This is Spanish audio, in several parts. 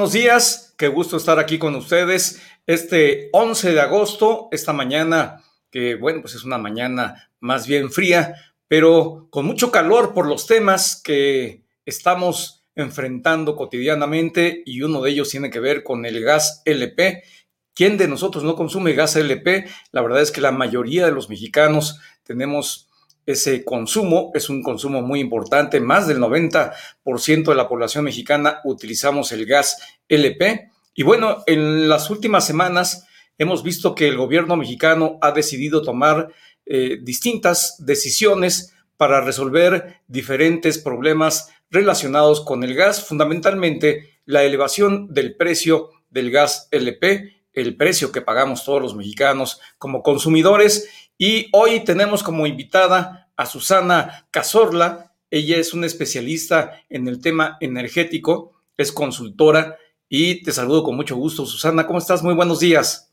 buenos días. Qué gusto estar aquí con ustedes este 11 de agosto, esta mañana que, bueno, pues es una mañana más bien fría, pero con mucho calor por los temas que estamos enfrentando cotidianamente y uno de ellos tiene que ver con el gas LP. ¿Quién de nosotros no consume gas LP? La verdad es que la mayoría de los mexicanos tenemos ese consumo, es un consumo muy importante, más del 90% de la población mexicana utilizamos el gas LP. Y bueno, en las últimas semanas hemos visto que el gobierno mexicano ha decidido tomar eh, distintas decisiones para resolver diferentes problemas relacionados con el gas, fundamentalmente la elevación del precio del gas LP, el precio que pagamos todos los mexicanos como consumidores. Y hoy tenemos como invitada a Susana Cazorla. Ella es una especialista en el tema energético, es consultora y te saludo con mucho gusto. Susana, ¿cómo estás? Muy buenos días.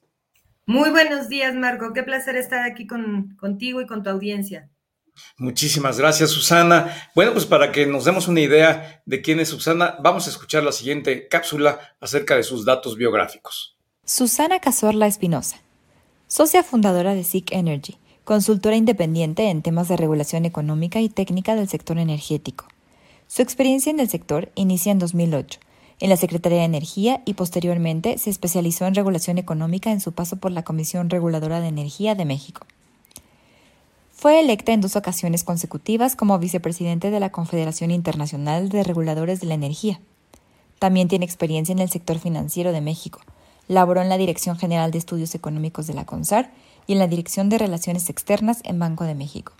Muy buenos días, Marco. Qué placer estar aquí con, contigo y con tu audiencia. Muchísimas gracias, Susana. Bueno, pues para que nos demos una idea de quién es Susana, vamos a escuchar la siguiente cápsula acerca de sus datos biográficos. Susana Cazorla Espinosa, socia fundadora de SIC Energy, consultora independiente en temas de regulación económica y técnica del sector energético. Su experiencia en el sector inicia en 2008, en la Secretaría de Energía y posteriormente se especializó en regulación económica en su paso por la Comisión Reguladora de Energía de México. Fue electa en dos ocasiones consecutivas como vicepresidente de la Confederación Internacional de Reguladores de la Energía. También tiene experiencia en el sector financiero de México. Laboró en la Dirección General de Estudios Económicos de la CONSAR y en la Dirección de Relaciones Externas en Banco de México.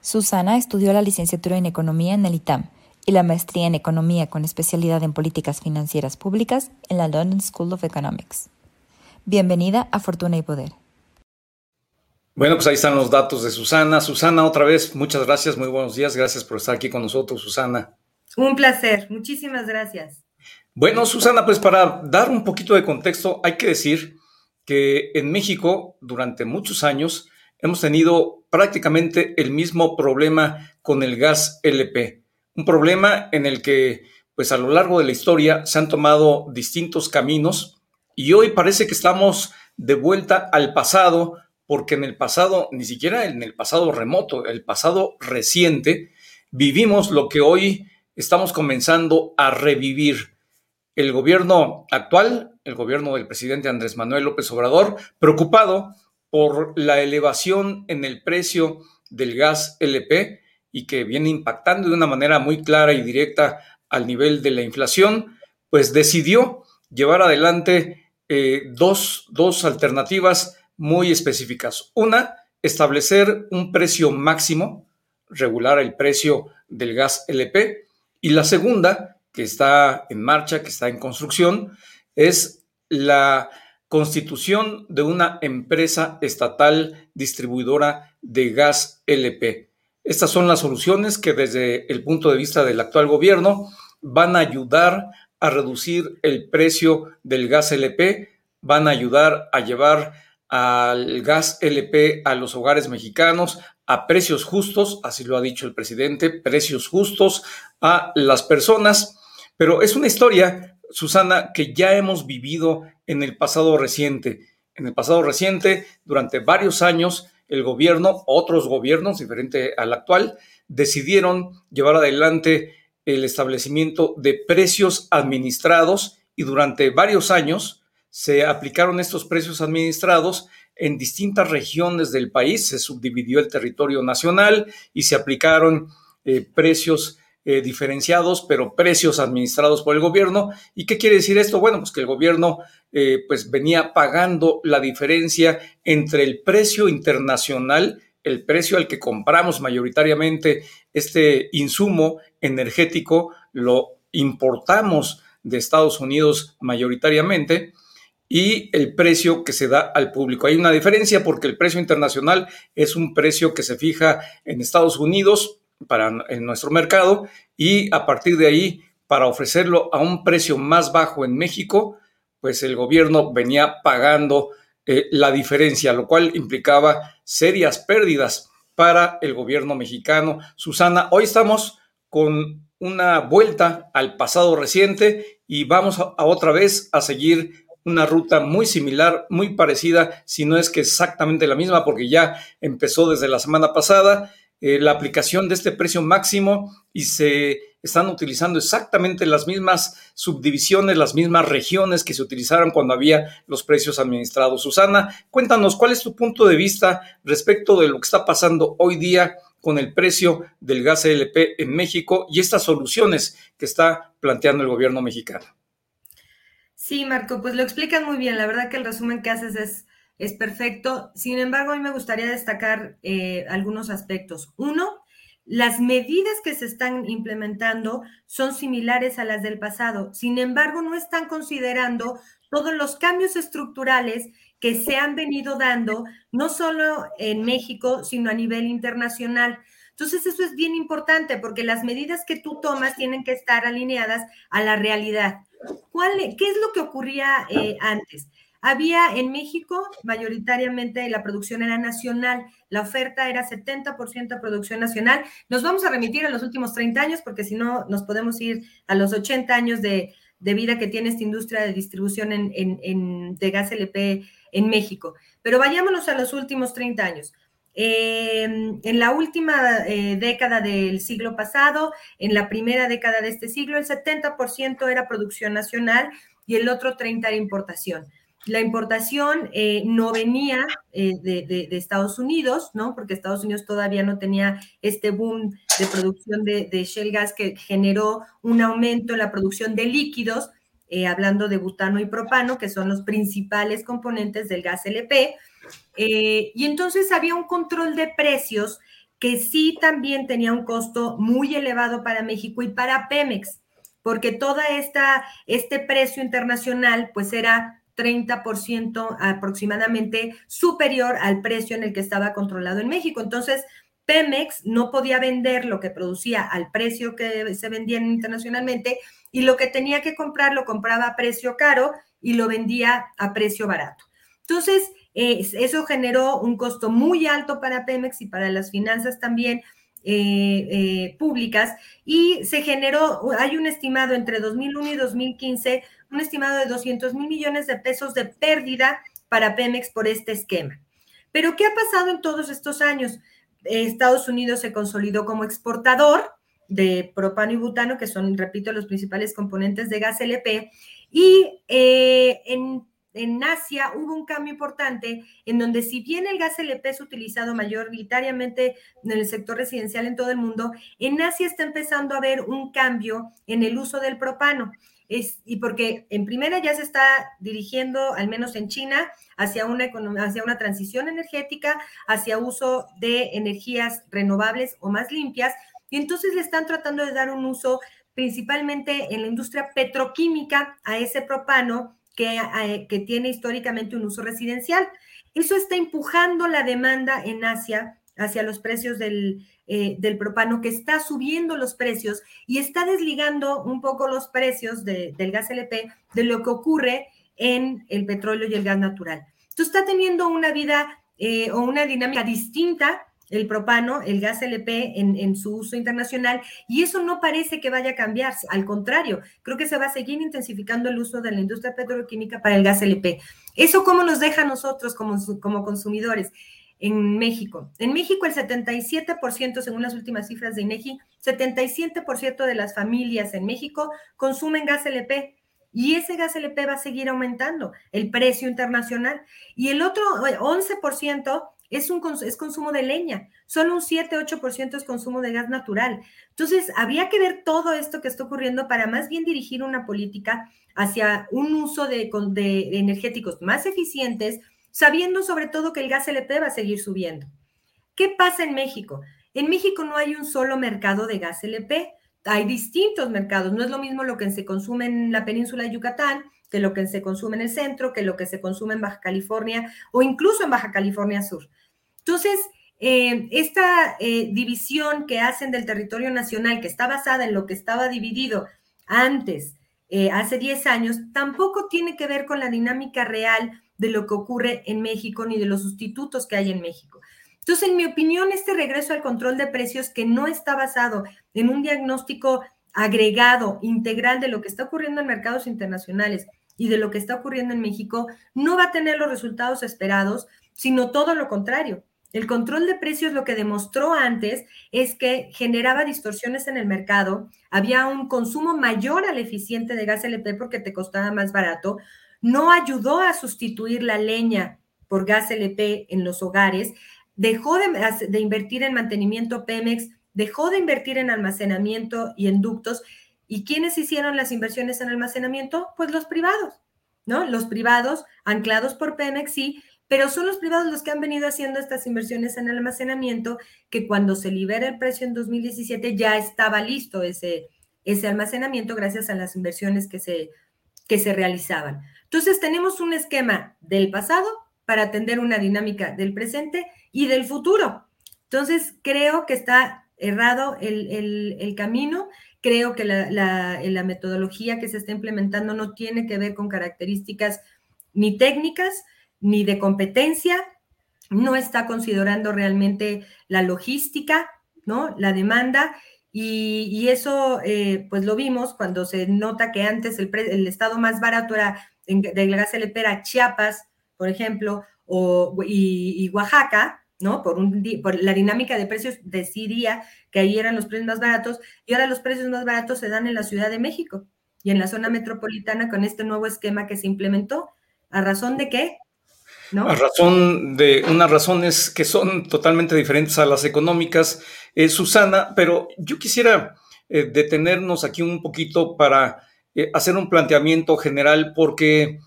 Susana estudió la licenciatura en Economía en el ITAM y la maestría en Economía con especialidad en Políticas Financieras Públicas en la London School of Economics. Bienvenida a Fortuna y Poder. Bueno, pues ahí están los datos de Susana. Susana, otra vez, muchas gracias, muy buenos días, gracias por estar aquí con nosotros, Susana. Un placer, muchísimas gracias. Bueno, Susana, pues para dar un poquito de contexto, hay que decir que en México durante muchos años hemos tenido prácticamente el mismo problema con el gas LP, un problema en el que pues a lo largo de la historia se han tomado distintos caminos y hoy parece que estamos de vuelta al pasado porque en el pasado, ni siquiera en el pasado remoto, el pasado reciente, vivimos lo que hoy estamos comenzando a revivir. El gobierno actual, el gobierno del presidente Andrés Manuel López Obrador, preocupado por la elevación en el precio del gas LP y que viene impactando de una manera muy clara y directa al nivel de la inflación, pues decidió llevar adelante eh, dos, dos alternativas muy específicas. Una, establecer un precio máximo, regular el precio del gas LP. Y la segunda, que está en marcha, que está en construcción, es la constitución de una empresa estatal distribuidora de gas LP. Estas son las soluciones que desde el punto de vista del actual gobierno van a ayudar a reducir el precio del gas LP, van a ayudar a llevar al gas LP a los hogares mexicanos a precios justos, así lo ha dicho el presidente, precios justos a las personas. Pero es una historia, Susana, que ya hemos vivido en el pasado reciente. En el pasado reciente, durante varios años, el gobierno, otros gobiernos, diferente al actual, decidieron llevar adelante el establecimiento de precios administrados y durante varios años se aplicaron estos precios administrados en distintas regiones del país, se subdividió el territorio nacional y se aplicaron eh, precios eh, diferenciados, pero precios administrados por el gobierno. ¿Y qué quiere decir esto? Bueno, pues que el gobierno eh, pues venía pagando la diferencia entre el precio internacional, el precio al que compramos mayoritariamente este insumo energético, lo importamos de Estados Unidos mayoritariamente, y el precio que se da al público. Hay una diferencia porque el precio internacional es un precio que se fija en Estados Unidos para en nuestro mercado y a partir de ahí para ofrecerlo a un precio más bajo en México, pues el gobierno venía pagando eh, la diferencia, lo cual implicaba serias pérdidas para el gobierno mexicano. Susana, hoy estamos con una vuelta al pasado reciente y vamos a, otra vez a seguir una ruta muy similar, muy parecida, si no es que exactamente la misma, porque ya empezó desde la semana pasada eh, la aplicación de este precio máximo y se están utilizando exactamente las mismas subdivisiones, las mismas regiones que se utilizaron cuando había los precios administrados. Susana, cuéntanos cuál es tu punto de vista respecto de lo que está pasando hoy día con el precio del gas LP en México y estas soluciones que está planteando el gobierno mexicano. Sí, Marco, pues lo explican muy bien. La verdad que el resumen que haces es es perfecto. Sin embargo, a mí me gustaría destacar eh, algunos aspectos. Uno, las medidas que se están implementando son similares a las del pasado. Sin embargo, no están considerando todos los cambios estructurales que se han venido dando, no solo en México, sino a nivel internacional. Entonces, eso es bien importante porque las medidas que tú tomas tienen que estar alineadas a la realidad. ¿Cuál, ¿Qué es lo que ocurría eh, antes? Había en México, mayoritariamente la producción era nacional, la oferta era 70% de nacional. Nos vamos a remitir a los últimos 30 años porque si no nos podemos ir a los 80 años de, vida que tiene esta industria de distribución en, de gas LP en México. Pero vayámonos a los últimos 30 años. Em, en la última eh, década del siglo pasado, en la primera década de este siglo, el 70% era producción nacional y el otro 30% era importación la importación eh, no venía eh, de, Estados Unidos, ¿no? Porque Estados Unidos todavía no tenía este boom de producción de, de shale gas que generó un aumento en la producción de líquidos, eh, hablando de butano y propano, que son los principales componentes del gas LP. y entonces había un control de precios que sí también tenía un costo muy elevado para México y para Pemex, porque toda este precio internacional pues era 30% aproximadamente superior al precio en el que estaba controlado en México. Entonces, Pemex no podía vender lo que producía al precio que se vendía internacionalmente y lo que tenía que comprar lo compraba a precio caro y lo vendía a precio barato. Entonces, eso generó un costo muy alto para Pemex y para las finanzas también eh, eh, públicas y se generó, hay un estimado entre 2001 y 2015 un estimado de 200 mil millones de pesos de pérdida para Pemex por este esquema. Pero ¿qué ha pasado en todos estos años? Estados Unidos se consolidó como exportador de propano y butano, que son, repito, los principales componentes de gas LP, y eh, en, en, Asia hubo un cambio importante en donde si bien el gas LP es utilizado mayoritariamente en el sector residencial en todo el mundo, en Asia está empezando a haber un cambio en el uso del propano y porque en primera ya se está dirigiendo, al menos en China, hacia una, hacia una transición energética, hacia uso de energías renovables o más limpias, y entonces le están tratando de dar un uso principalmente en la industria petroquímica a ese propano que, eh, que tiene históricamente un uso residencial. Eso está empujando la demanda en Asia hacia los precios del, eh, del propano que está subiendo los precios y está desligando un poco los precios del gas LP de lo que ocurre en el petróleo y el gas natural. Entonces está teniendo una vida eh, o una dinámica distinta el propano, el gas LP en, en, su uso internacional, y eso no parece que vaya a cambiar, al contrario, creo que se va a seguir intensificando el uso de la industria petroquímica para el gas LP. ¿Eso cómo nos deja a nosotros como, como consumidores? En México. En México el 77%, según las últimas cifras de INEGI, 77% de las familias en México consumen gas LP y ese gas LP va a seguir aumentando el precio internacional y el otro 11% es, un, es consumo de leña, solo un 7-8% es consumo de gas natural. Entonces, habría que ver todo esto que está ocurriendo para más bien dirigir una política hacia un uso de, de energéticos más eficientes, sabiendo sobre todo que el gas LP va a seguir subiendo. ¿Qué pasa en México? En México no hay un solo mercado de gas LP, hay distintos mercados. No es lo mismo lo que se consume en la península de Yucatán que lo que se consume en el centro, que lo que se consume en Baja California o incluso en Baja California Sur. Entonces, eh, esta eh, división que hacen del territorio nacional, que está basada en lo que estaba dividido antes, eh, hace 10 años, tampoco tiene que ver con la dinámica real de lo que ocurre en México ni de los sustitutos que hay en México. Entonces, en mi opinión, este regreso al control de precios que no está basado en un diagnóstico agregado, integral de lo que está ocurriendo en mercados internacionales y de lo que está ocurriendo en México, no va a tener los resultados esperados, sino todo lo contrario. El control de precios lo que demostró antes es que generaba distorsiones en el mercado, había un consumo mayor al eficiente de gas LP porque te costaba más barato, no ayudó a sustituir la leña por gas LP en los hogares, dejó de, invertir en mantenimiento Pemex, dejó de invertir en almacenamiento y en ductos. ¿Y quiénes hicieron las inversiones en almacenamiento? Pues los privados, ¿no? Los privados anclados por Pemex, sí, pero son los privados los que han venido haciendo estas inversiones en almacenamiento, que cuando se libera el precio en 2017 ya estaba listo ese, almacenamiento gracias a las inversiones que se realizaban. Entonces tenemos un esquema del pasado para atender una dinámica del presente y del futuro. Entonces creo que está errado el, camino, creo que la, la metodología que se está implementando no tiene que ver con características ni técnicas, ni de competencia, no está considerando realmente la logística, ¿no? La demanda. Y, eso, eh, pues lo vimos cuando se nota que antes el, estado más barato era del gas LP era Chiapas, por ejemplo, o, y, Oaxaca, ¿no? Por, un, por la dinámica de precios decidía que ahí eran los precios más baratos y ahora los precios más baratos se dan en la Ciudad de México y en la zona metropolitana con este nuevo esquema que se implementó. ¿A razón de qué? A razón de unas razones que son totalmente diferentes a las económicas, eh, Susana, pero yo quisiera eh, detenernos aquí un poquito para eh, hacer un planteamiento general, porque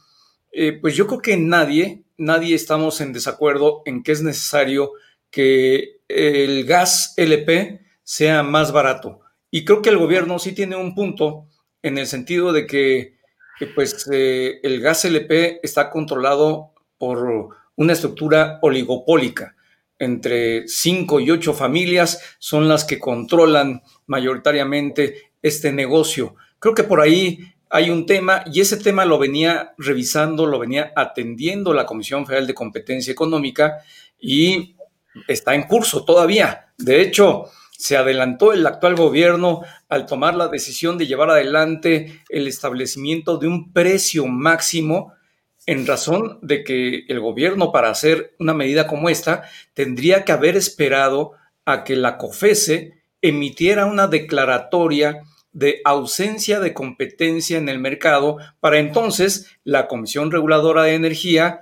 pues yo creo que nadie, nadie estamos en desacuerdo en que es necesario que el gas LP sea más barato. Y creo que el gobierno sí tiene un punto en el sentido de que, pues el gas LP está controlado por una estructura oligopólica. Entre cinco y ocho familias son las que controlan mayoritariamente este negocio. Creo que por ahí hay un tema y ese tema lo venía revisando, lo venía atendiendo la Comisión Federal de Competencia Económica y está en curso todavía. De hecho, se adelantó el actual gobierno al tomar la decisión de llevar adelante el establecimiento de un precio máximo en razón de que el gobierno para hacer una medida como esta tendría que haber esperado a que la COFESE emitiera una declaratoria de ausencia de competencia en el mercado para entonces la Comisión Reguladora de Energía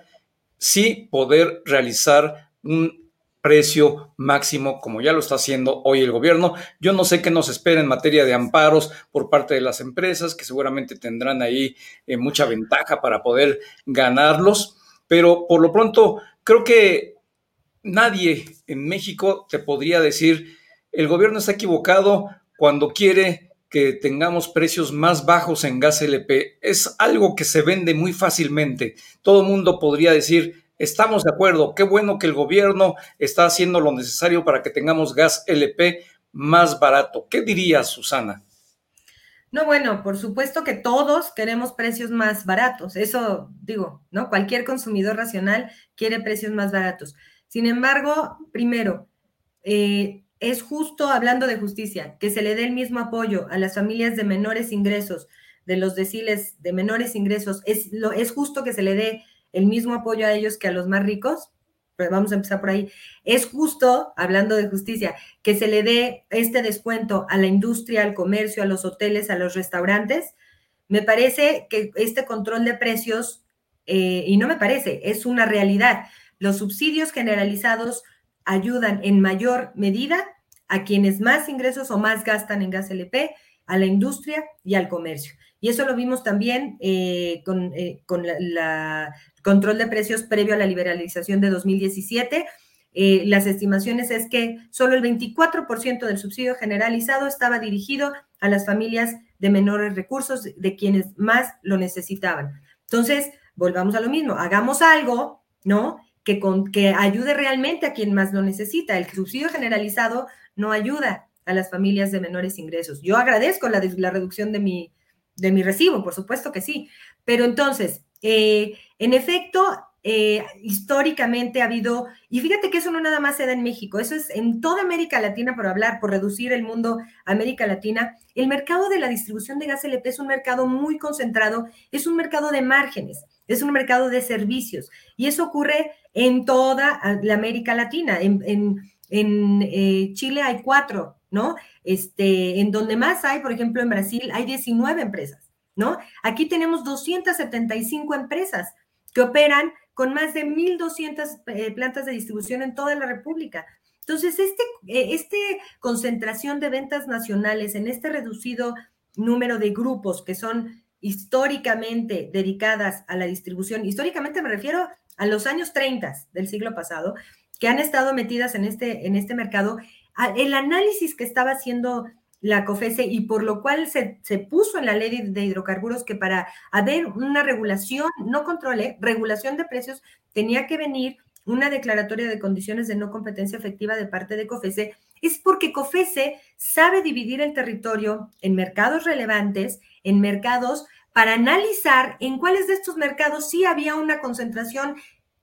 sí poder realizar un precio máximo, como ya lo está haciendo hoy el gobierno. Yo no sé qué nos espera en materia de amparos por parte de las empresas, que seguramente tendrán ahí eh, mucha ventaja para poder ganarlos, pero por lo pronto creo que nadie en México te podría decir, el gobierno está equivocado cuando quiere que tengamos precios más bajos en gas LP. Es algo que se vende muy fácilmente. Todo mundo podría decir, Estamos de acuerdo, qué bueno que el gobierno está haciendo lo necesario para que tengamos gas LP más barato. ¿Qué dirías, Susana? No, bueno, por supuesto que todos queremos precios más baratos. Eso digo, ¿no? Cualquier consumidor racional quiere precios más baratos. Sin embargo, primero, eh, es justo, hablando de justicia, que se le dé el mismo apoyo a las familias de menores ingresos, de los deciles de menores ingresos. Es, lo, es justo que se le dé el mismo apoyo a ellos que a los más ricos, pero vamos a empezar por ahí. Es justo, hablando de justicia, que se le dé este descuento a la industria, al comercio, a los hoteles, a los restaurantes. Me parece que este control de precios, eh, y no me parece, es una realidad. Los subsidios generalizados ayudan en mayor medida a quienes más ingresos o más gastan en gas LP, a la industria y al comercio. Y eso lo vimos también eh, con, eh, con la, control de precios previo a la liberalización de 2017. Eh, las estimaciones es que solo el 24% del subsidio generalizado estaba dirigido a las familias de menores recursos, de quienes más lo necesitaban. Entonces, volvamos a lo mismo, hagamos algo, ¿no? Que, con, que ayude realmente a quien más lo necesita. El subsidio generalizado no ayuda a las familias de menores ingresos. Yo agradezco la, reducción de mi, de mi recibo, por supuesto que sí, pero entonces, eh, en efecto, eh, históricamente ha habido, y fíjate que eso no nada más se da en México, eso es en toda América Latina, por hablar, por reducir el mundo América Latina, el mercado de la distribución de gas LP es un mercado muy concentrado, es un mercado de márgenes, es un mercado de servicios, y eso ocurre en toda la América Latina. En, eh, Chile hay cuatro, ¿no? Este, en donde más hay, por ejemplo, en Brasil hay 19 empresas, ¿no? Aquí tenemos 275 empresas que operan con más de 1.200 eh, plantas de distribución en toda la República. Entonces, este, eh, este concentración de ventas nacionales en este reducido número de grupos que son históricamente dedicadas a la distribución, históricamente me refiero a los años 30 del siglo pasado, que han estado metidas en este, en este mercado, el análisis que estaba haciendo la COFESE y por lo cual se, puso en la ley de, hidrocarburos que para haber una regulación, no controle, regulación de precios, tenía que venir una declaratoria de condiciones de no competencia efectiva de parte de COFESE, es porque COFESE sabe dividir el territorio en mercados relevantes, en mercados para analizar en cuáles de estos mercados sí había una concentración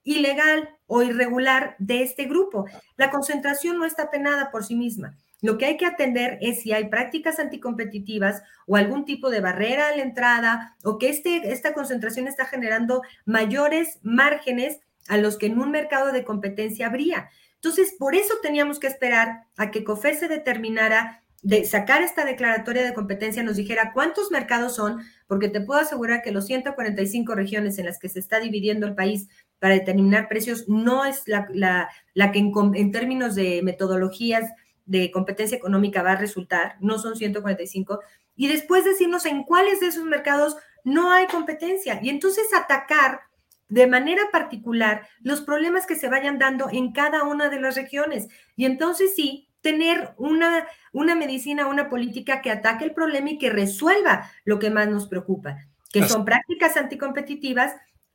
ilegal o irregular de este grupo. La concentración no está penada por sí misma. Lo que hay que atender es si hay prácticas anticompetitivas o algún tipo de barrera a la entrada o que este, esta concentración está generando mayores márgenes a los que en un mercado de competencia habría. Entonces, por eso teníamos que esperar a que COFE se determinara de sacar esta declaratoria de competencia, nos dijera cuántos mercados son, porque te puedo asegurar que los 145 regiones en las que se está dividiendo el país para determinar precios no es la, que en, en términos de metodologías de competencia económica va a resultar, no son 145, y después decirnos en cuáles de esos mercados no hay competencia y entonces atacar de manera particular los problemas que se vayan dando en cada una de las regiones. Y entonces sí, tener una, una medicina, una política que ataque el problema y que resuelva lo que más nos preocupa, que son prácticas anticompetitivas,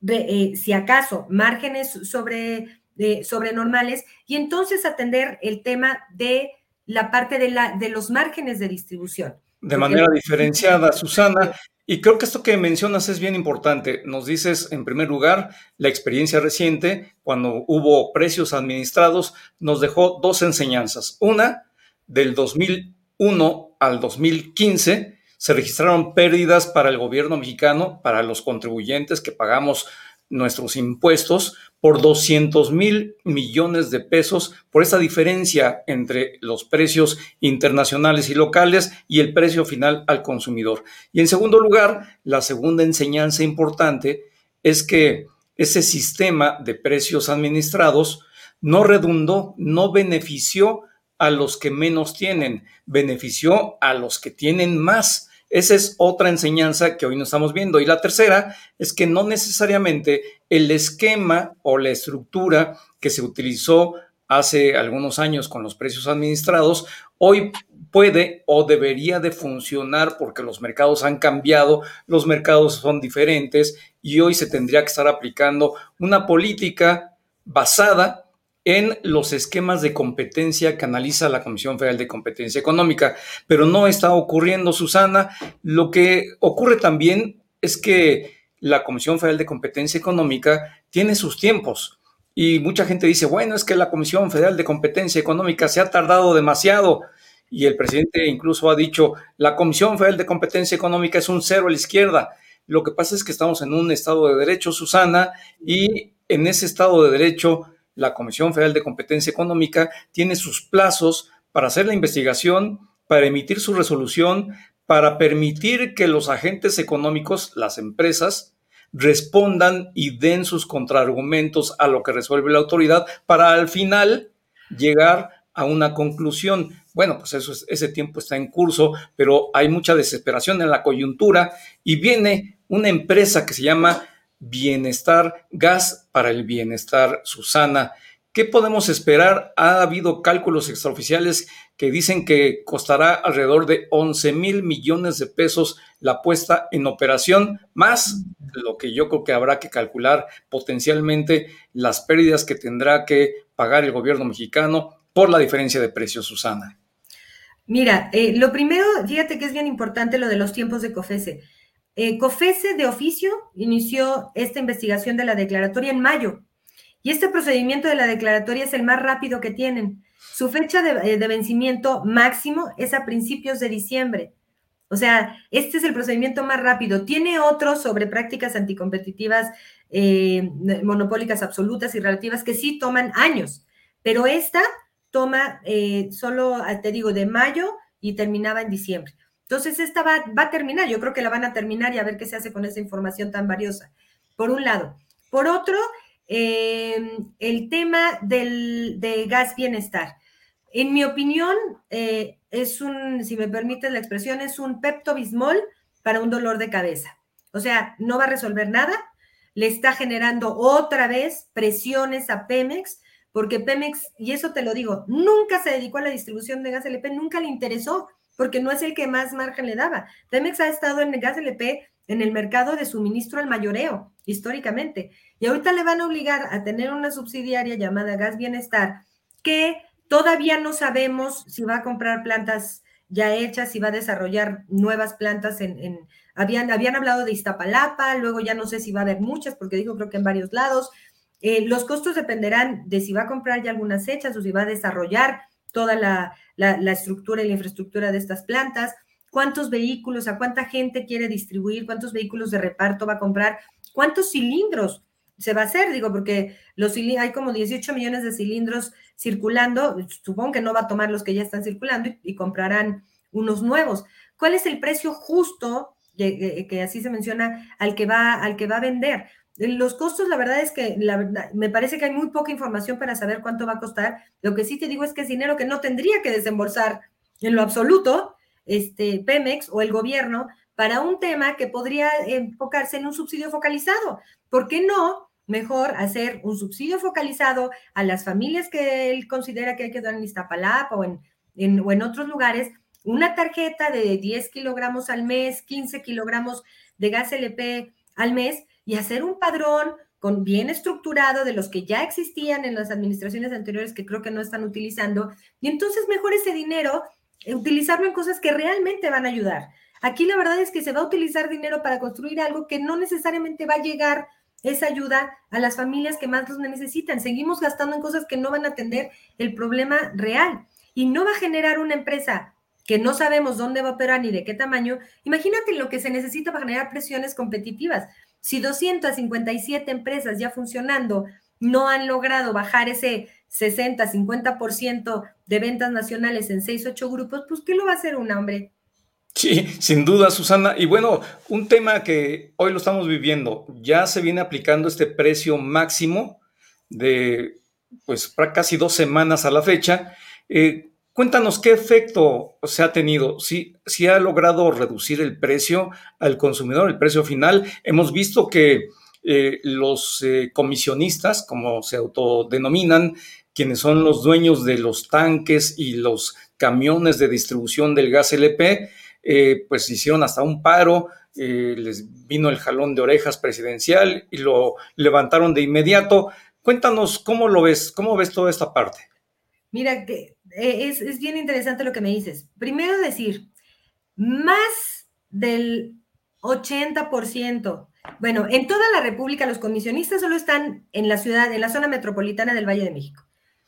eh, si acaso márgenes sobre, sobre normales, y entonces atender el tema de la parte de, la, de los márgenes de distribución. De manera diferenciada, Susana. Y creo que esto que mencionas es bien importante. Nos dices, en primer lugar, la experiencia reciente, cuando hubo precios administrados, nos dejó dos enseñanzas. Una, del 2001 al 2015, se registraron pérdidas para el gobierno mexicano, para los contribuyentes que pagamos nuestros impuestos por 200 mil millones de pesos por esa diferencia entre los precios internacionales y locales y el precio final al consumidor. Y en segundo lugar, la segunda enseñanza importante es que ese sistema de precios administrados no redundó, no benefició a los que menos tienen, benefició a los que tienen más. Esa es otra enseñanza que hoy no estamos viendo. Y la tercera es que no necesariamente el esquema o la estructura que se utilizó hace algunos años con los precios administrados, hoy puede o debería de funcionar porque los mercados han cambiado, los mercados son diferentes y hoy se tendría que estar aplicando una política basada en los esquemas de competencia que analiza la Comisión Federal de Competencia Económica. Pero no está ocurriendo, Susana. Lo que ocurre también es que la Comisión Federal de Competencia Económica tiene sus tiempos. Y mucha gente dice, bueno, es que la Comisión Federal de Competencia Económica se ha tardado demasiado. Y el presidente incluso ha dicho, la Comisión Federal de Competencia Económica es un cero a la izquierda. Lo que pasa es que estamos en un Estado de Derecho, Susana, y en ese Estado de Derecho la Comisión Federal de Competencia Económica tiene sus plazos para hacer la investigación, para emitir su resolución, para permitir que los agentes económicos, las empresas, respondan y den sus contraargumentos a lo que resuelve la autoridad para al final llegar a una conclusión. Bueno, pues eso ese tiempo está en curso, pero hay mucha desesperación en la coyuntura y viene una empresa que se llama Bienestar, gas para el bienestar, Susana. ¿Qué podemos esperar? Ha habido cálculos extraoficiales que dicen que costará alrededor de 11 mil millones de pesos la puesta en operación, más lo que yo creo que habrá que calcular potencialmente las pérdidas que tendrá que pagar el gobierno mexicano por la diferencia de precios, Susana. Mira, eh, lo primero, fíjate que es bien importante lo de los tiempos de COFESE Eh, COFESE de oficio inició esta investigación de la declaratoria en mayo y este procedimiento de la declaratoria es el más rápido que tienen. Su fecha de, eh, vencimiento máximo es a principios de diciembre. O sea, este es el procedimiento más rápido. Tiene otros sobre prácticas anticompetitivas, eh, monopólicas absolutas y relativas que sí toman años, pero esta toma eh, solo, ah, te digo, de mayo y terminaba en diciembre. Entonces, esta va, va, a terminar. Yo creo que la van a terminar y a ver qué se hace con esa información tan valiosa. Por un lado. Por otro, Em, el tema del, de gas bienestar. En mi opinión, eh, es un, si me permite la expresión, es un Pepto Bismol para un dolor de cabeza. O sea, no va a resolver nada, le está generando otra vez presiones a Pemex, porque Pemex, y eso te lo digo, nunca se dedicó a la distribución de gas LP, nunca le interesó, porque no es el que más margen le daba. Pemex ha estado en el gas LP en el mercado de suministro al mayoreo, históricamente. Y ahorita le van a obligar a tener una subsidiaria llamada Gas Bienestar, que todavía no sabemos si va a comprar plantas ya hechas, si va a desarrollar nuevas plantas en, habían, habían hablado de Iztapalapa, luego ya no sé si va a haber muchas, porque dijo creo que en varios lados. Eh, los costos dependerán de si va a comprar ya algunas hechas o si va a desarrollar toda la, la estructura y la infraestructura de estas plantas cuántos vehículos, a cuánta gente quiere distribuir, cuántos vehículos de reparto va a comprar, cuántos cilindros se va a hacer, digo, porque los hay como 18 millones de cilindros circulando, supongo que no va a tomar los que ya están circulando y, comprarán unos nuevos. ¿Cuál es el precio justo, que, así se menciona, al que, va, al que va a vender? Los costos, la verdad es que me parece que hay muy poca información para saber cuánto va a costar. Lo que sí te digo es que es dinero que no tendría que desembolsar en lo absoluto este, Pemex o el gobierno para un tema que podría enfocarse en un subsidio focalizado. ¿Por qué no? Mejor hacer un subsidio focalizado a las familias que él considera que hay que dar en Iztapalapa o en, o en otros lugares, una tarjeta de 10 kilogramos al mes, 15 kilogramos de gas LP al mes y hacer un padrón con bien estructurado de los que ya existían en las administraciones anteriores que creo que no están utilizando. Y entonces mejor ese dinero utilizarlo en cosas que realmente van a ayudar. Aquí la verdad es que se va a utilizar dinero para construir algo que no necesariamente va a llegar esa ayuda a las familias que más los necesitan. Seguimos gastando en cosas que no van a atender el problema real y no va a generar una empresa que no sabemos dónde va a operar ni de qué tamaño. Imagínate lo que se necesita para generar presiones competitivas. Si 257 empresas ya funcionando no han logrado bajar ese 60, 50% de ventas nacionales en 6, 8 grupos, pues ¿qué lo va a hacer un hombre? Sí, sin duda, Susana. Y bueno, un tema que hoy lo estamos viviendo, ya se viene aplicando este precio máximo de pues casi dos semanas a la fecha. Eh, cuéntanos qué efecto se ha tenido, si, ha logrado reducir el precio al consumidor, el precio final. Hemos visto que eh, los eh, comisionistas, como se autodenominan, quienes son los dueños de los tanques y los camiones de distribución del gas LP, eh, pues hicieron hasta un paro, les vino el jalón de orejas presidencial y lo levantaron de inmediato. Cuéntanos cómo lo ves, cómo ves toda esta parte. Mira, que es, es bien interesante lo que me dices. Primero decir, más del 80% bueno, en toda la República los comisionistas solo están en la ciudad, en la zona metropolitana del Valle de México,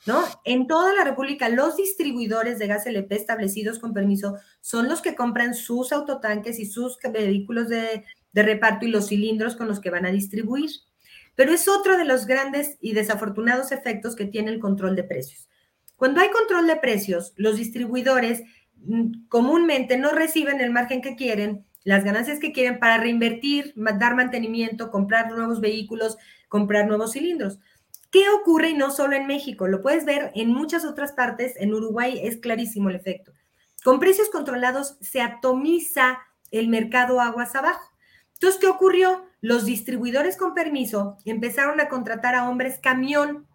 ¿no? En toda la República los distribuidores de gas LP establecidos con permiso son los que compran sus autotanques y sus vehículos de reparto y los cilindros con los que van a distribuir. Pero es otro de los grandes y desafortunados efectos que tiene el control de precios. Cuando hay control de precios, los distribuidores mm, comúnmente no reciben el margen que quieren las ganancias que quieren para reinvertir, dar mantenimiento, comprar nuevos vehículos, comprar nuevos cilindros. ¿Qué ocurre y no solo en México? Lo puedes ver en muchas otras partes. En Uruguay es clarísimo el efecto. Con precios controlados se atomiza el mercado aguas abajo. Entonces, ¿qué ocurrió? Los distribuidores con permiso empezaron a contratar a hombres camión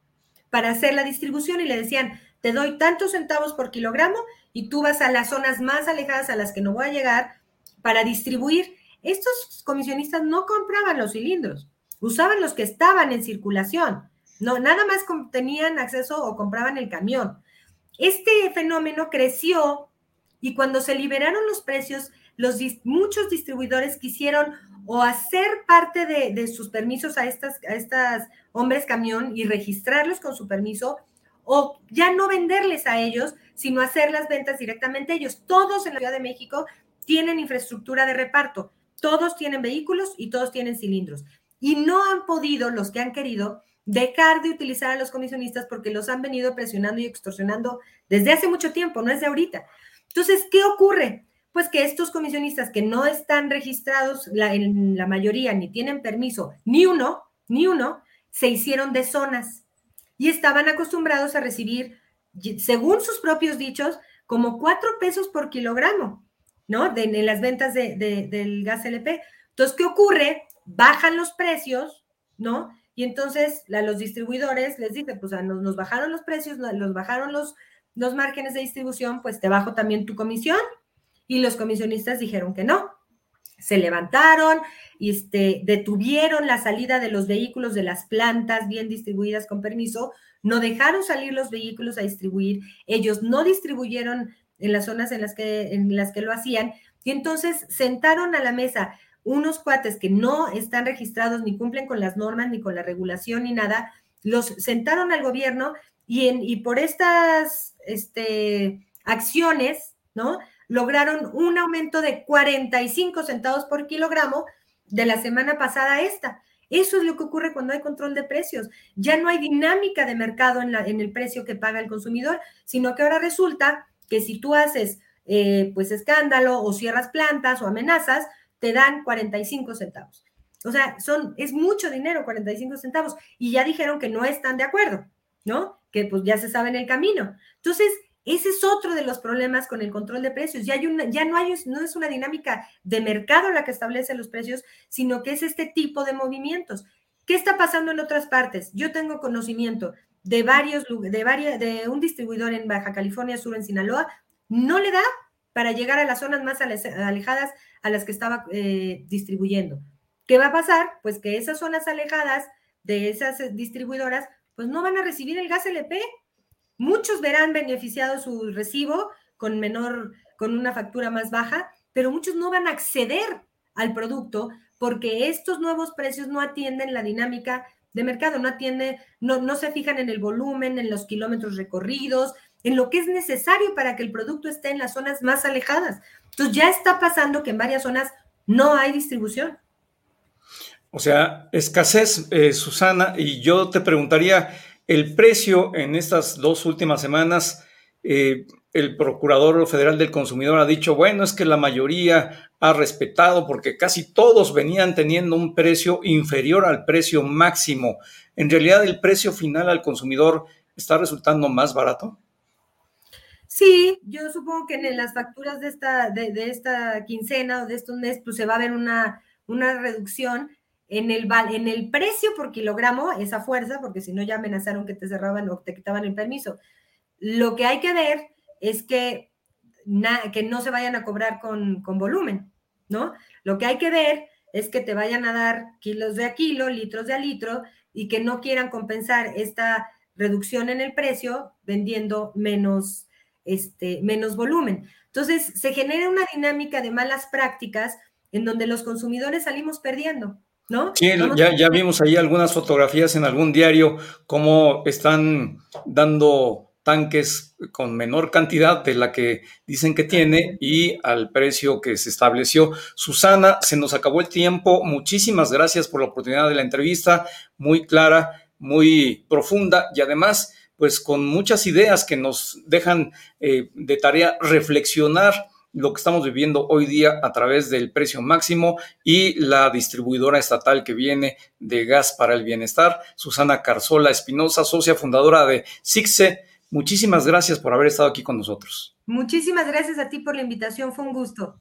para hacer la distribución y le decían, te doy tantos centavos por kilogramo y tú vas a las zonas más alejadas a las que no voy a llegar para distribuir. Estos comisionistas no compraban los cilindros, usaban los que estaban en circulación. No, nada más tenían acceso o compraban el camión. Este fenómeno creció y cuando se liberaron los precios, los, muchos distribuidores quisieron o hacer parte de, sus permisos a estas, a estas hombres camión y registrarlos con su permiso, o ya no venderles a ellos, sino hacer las ventas directamente ellos. Todos en la Ciudad de México tienen infraestructura de reparto, todos tienen vehículos y todos tienen cilindros. Y no han podido, los que han querido, dejar de utilizar a los comisionistas porque los han venido presionando y extorsionando desde hace mucho tiempo, no es de ahorita. Entonces, ¿qué ocurre? Pues que estos comisionistas que no están registrados en la mayoría, ni tienen permiso, ni uno, ni uno, se hicieron de zonas y estaban acostumbrados a recibir, según sus propios dichos, como cuatro pesos por kilogramo, ¿no? De, las ventas del gas LP. Entonces, ¿qué ocurre? Bajan los precios, ¿no? Y entonces los distribuidores les dicen, pues nos, nos bajaron los precios, nos bajaron los, los márgenes de distribución, pues te bajo también tu comisión. Y los comisionistas dijeron que no. Se levantaron, este, detuvieron la salida de los vehículos de las plantas bien distribuidas con permiso, no dejaron salir los vehículos a distribuir, ellos no distribuyeron en las zonas en las que, en las que lo hacían, y entonces sentaron a la mesa unos cuates que no están registrados ni cumplen con las normas, ni con la regulación, ni nada, los sentaron al gobierno y, en, y por estas este, acciones, ¿no? Lograron un aumento de 45 centavos por kilogramo de la semana pasada a esta. Eso es lo que ocurre cuando hay control de precios. Ya no hay dinámica de mercado en, el precio que paga el consumidor, sino que ahora resulta que si tú haces eh, pues escándalo o cierras plantas o amenazas, te dan 45 centavos. O sea, son, es mucho dinero, 45 centavos. Y ya dijeron que no están de acuerdo, ¿no? Que pues ya se sabe en el camino. Entonces, ese es otro de los problemas con el control de precios. Ya, hay una, ya no, hay, no es una dinámica de mercado la que establece los precios, sino que es este tipo de movimientos. ¿Qué está pasando en otras partes? Yo tengo conocimiento de varios, de, varias, de un distribuidor en Baja California Sur, en Sinaloa, no le da para llegar a las zonas más alejadas a las que estaba eh, distribuyendo. ¿Qué va a pasar? Pues que esas zonas alejadas de esas eh, distribuidoras, pues no van a recibir el gas LP. Muchos verán beneficiado su recibo con menor, con una factura más baja, pero muchos no van a acceder al producto porque estos nuevos precios no atienden la dinámica de mercado, no atiende, no, no se fijan en el volumen, en los kilómetros recorridos, en lo que es necesario para que el producto esté en las zonas más alejadas. Entonces ya está pasando que en varias zonas no hay distribución. O sea, escasez, eh, Susana, y yo te preguntaría, el precio en estas dos últimas semanas, eh, el Procurador Federal del Consumidor ha dicho, bueno, es que la mayoría ha respetado porque casi todos venían teniendo un precio inferior al precio máximo. ¿En realidad el precio final al consumidor está resultando más barato? Sí, yo supongo que en las facturas de esta, de, esta quincena o de estos meses, pues se va a ver una, una reducción en el, en el precio por kilogramo, esa fuerza, porque si no ya amenazaron que te cerraban o te quitaban el permiso. Lo que hay que ver es que, que no se vayan a cobrar con, con volumen, ¿no? Lo que hay que ver es que te vayan a dar kilos de a kilo, litros de a litro, y que no quieran compensar esta reducción en el precio vendiendo menos este, menos volumen. Entonces, se genera una dinámica de malas prácticas en donde los consumidores salimos perdiendo. ¿No? Sí, ya, ya, vimos ahí algunas fotografías en algún diario, cómo están dando tanques con menor cantidad de la que dicen que tiene y al precio que se estableció. Susana, se nos acabó el tiempo. Muchísimas gracias por la oportunidad de la entrevista, muy clara, muy profunda y además pues con muchas ideas que nos dejan eh, de tarea reflexionar lo que estamos viviendo hoy día a través del precio máximo y la distribuidora estatal que viene de Gas para el Bienestar, Susana Carzola Espinosa, socia fundadora de SIXE. Muchísimas gracias por haber estado aquí con nosotros. Muchísimas gracias a ti por la invitación, fue un gusto.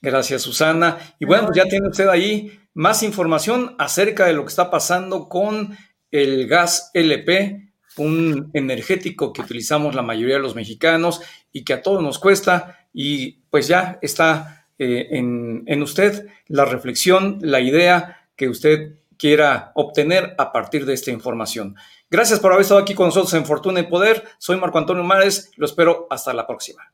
Gracias, Susana. Y bueno, pues ya tiene usted ahí más información acerca de lo que está pasando con el gas LP un energético que utilizamos la mayoría de los mexicanos y que a todos nos cuesta y pues ya está eh, en, en usted la reflexión, la idea que usted quiera obtener a partir de esta información. Gracias por haber estado aquí con nosotros en Fortuna y Poder. Soy Marco Antonio Mares. Lo espero hasta la próxima.